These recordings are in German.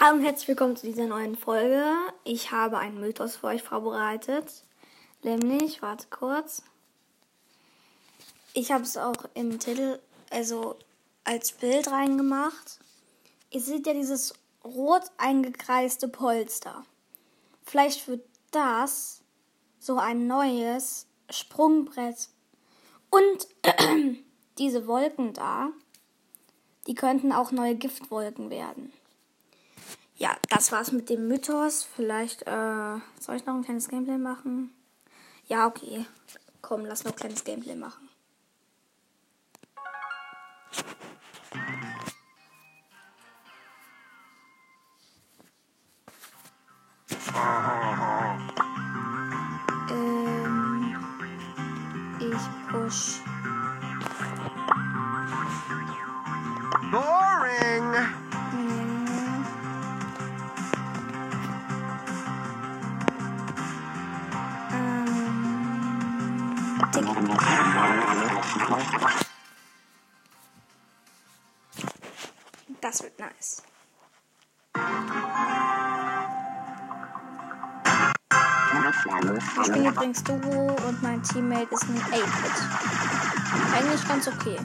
Hallo und herzlich willkommen zu dieser neuen Folge. Ich habe einen Mythos für euch vorbereitet. Nämlich, warte kurz. Ich habe es auch im Titel, also als Bild reingemacht. Ihr seht ja dieses rot eingekreiste Polster. Vielleicht wird das so ein neues Sprungbrett. Und diese Wolken da, die könnten auch neue Giftwolken werden. Ja, das war's mit dem Mythos. Vielleicht, äh, soll ich noch ein kleines Gameplay machen? Ja, okay. Komm, lass noch ein kleines Gameplay machen. Ähm, Das wird nice. Ich spiele übrigens Duo und mein Teammate ist ein 8-Bit. Eigentlich ganz okay.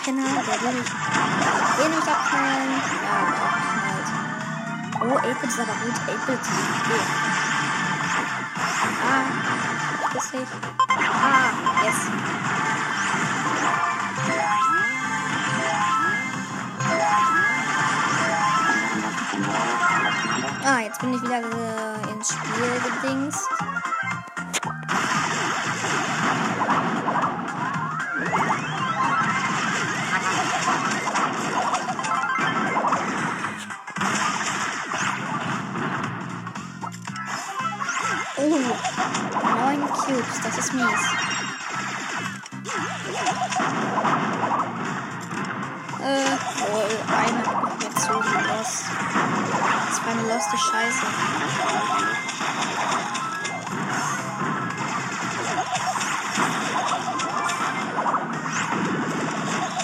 Bruderpenner, der will mich, will mich abknallen. Ja, abgeknallt. Oh, 8-Bit ist aber gut. 8-Bit. Okay. Ah, ist nicht. Ah, yes. Ah, jetzt bin ich wieder äh, ins Spiel gedingst. Neun Cubes, das ist mies. Äh, oh, eine hat zu lost. Das war eine loste Scheiße.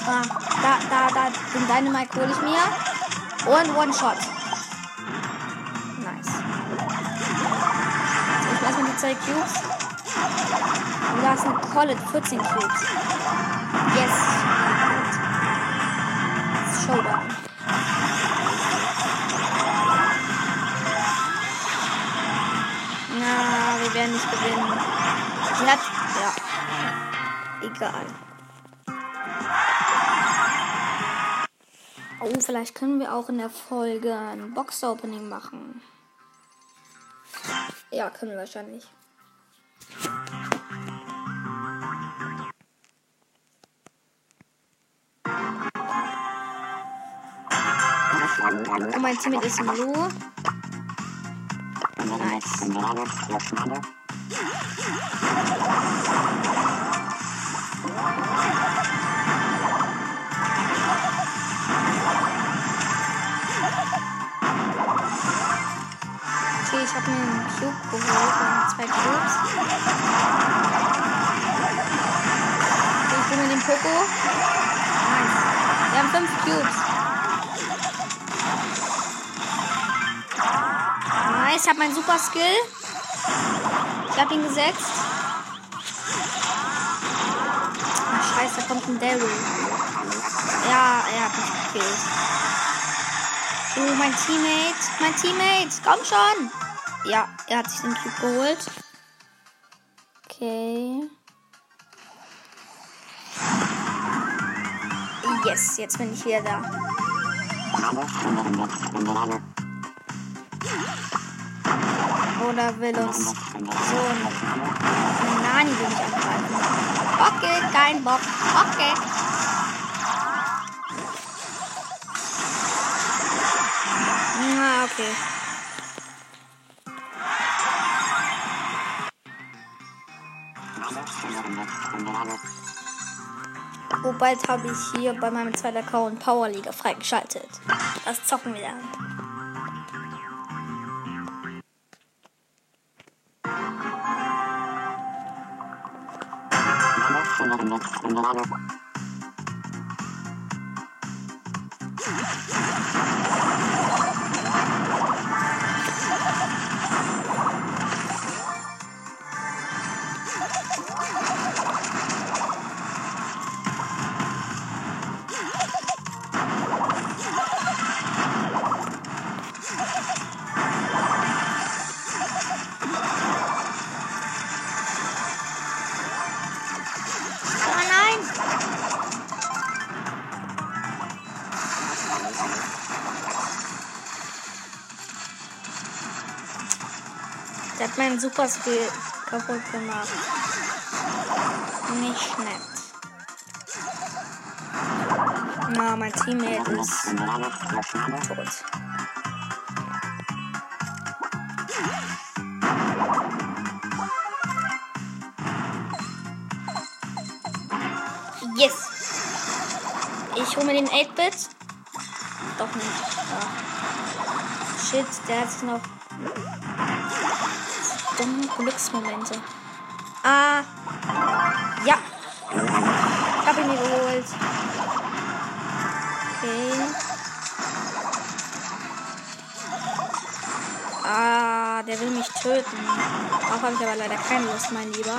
Ah, da, da, da, den Dynamite hole ich mir. Und One-Shot. Zwei Cubes. Und da ist ein Collet, 14 Cubes. Yes. Showdown. Na, wir werden nicht gewinnen. Sie hat. Ja. Egal. Oh, vielleicht können wir auch in der Folge ein Box-Opening machen. Ja, können wir wahrscheinlich. Oh, mein Teammate ist Blue. Nice. Okay, ich habe mir einen Cube geholt und zwei Cubes. Okay, ich hole mir den Poco. Nice. Wir haben fünf Cubes. Nice, ich habe meinen Super Skill. Ich habe ihn gesetzt. Ach, scheiße, da kommt ein Daryl. Ja, er hat mich gekillt. Oh, mein Teammate. Mein Teammate. Komm schon. Ja, er hat sich den Cube geholt. Okay. Yes, jetzt bin ich wieder da. Oder will uns so ein Nani will mich angreifen. Okay, kein Bock. Okay. Na, okay. Oh, habe ich hier bei meinem zweiten Account Power League freigeschaltet. Das zocken wir dann. Thank Der hat meinen Super Skill kaputt gemacht. Nicht nett. Na, mein Teammate ist tot. Yes! Ich hole mir den 8-Bit. Doch nicht. Ah. Shit, der hat noch. Dumme Glücksmomente. Ah. Ja. Ich hab ihn mir geholt. Okay. Ah, der will mich töten. Darauf habe ich aber leider keine Lust, mein Lieber.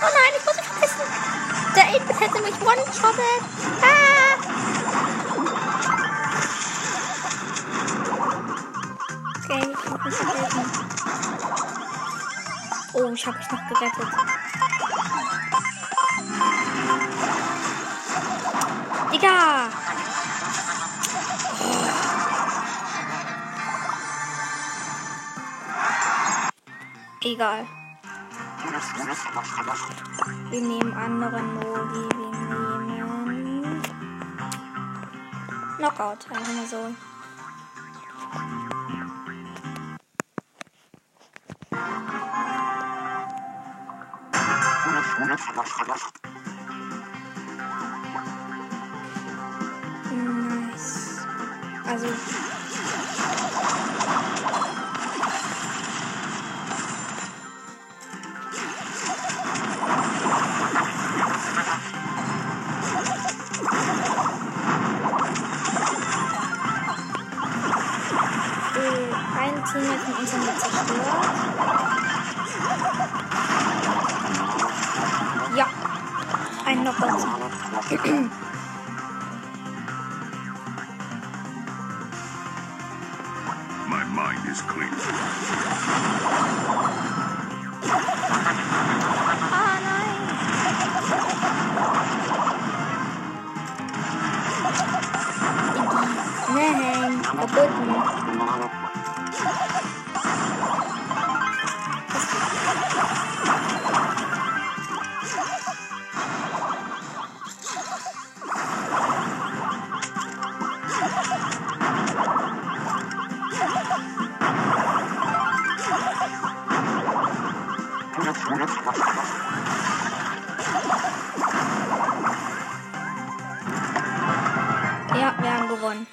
Oh nein, ich muss mich verpissen. Der 8 hätte mich one-shottet. Oh, ich habe mich noch gerettet. Digga! Egal. Wir nehmen anderen Modi. Wir nehmen. Knockout, einfach mal so. Nice. Also. Mind is clear. Ah, nein. Nein, gewonnen.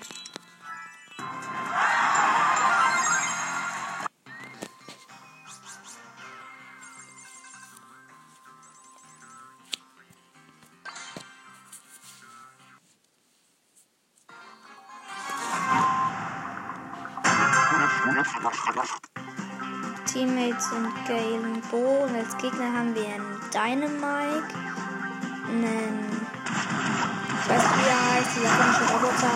Teammates sind Gale und Bo und als Gegner haben wir einen Dynamite, einen ich weiß nicht, wie er heißt, dieser komische Roboter.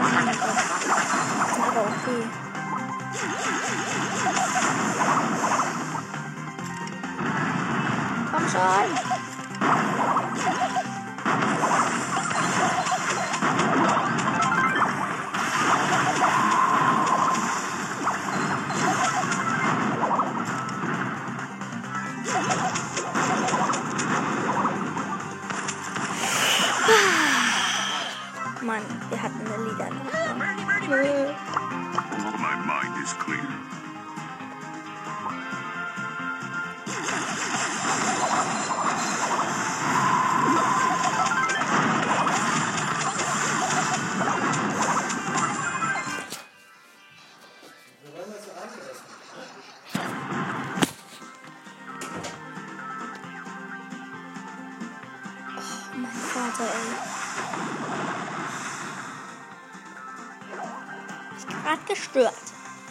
Ah, mein Gott. Das okay. Komm schon. Gerade gestört.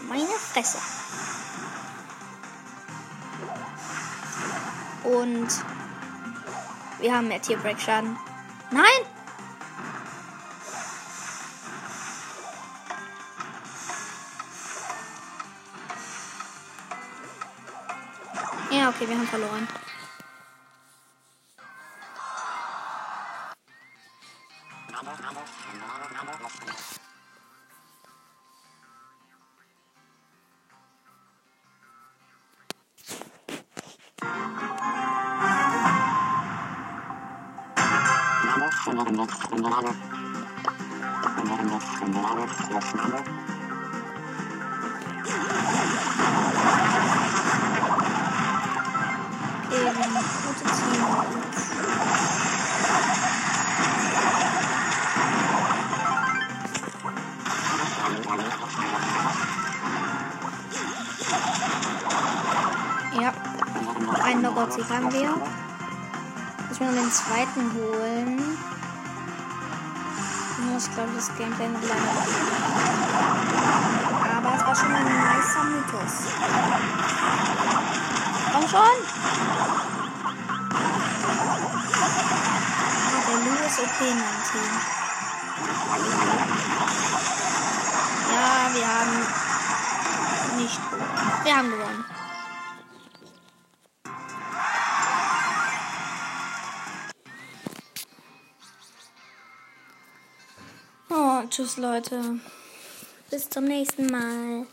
Meine Fresse. Und wir haben mehr Tierbreak-Schaden. Nein! Ja, okay, wir haben verloren. Ja, noch einen Knockout-Sieg haben wir. Müssen wir den zweiten holen. Ich muss, glaube ich, das Gameplay noch leider Aber es war schon mal ein nicer Mythos. Komm schon! Ah, der Lou ist okay in meinem Team. Ja, wir haben nicht gewonnen. Wir haben gewonnen. Tschüss Leute. Bis zum nächsten Mal.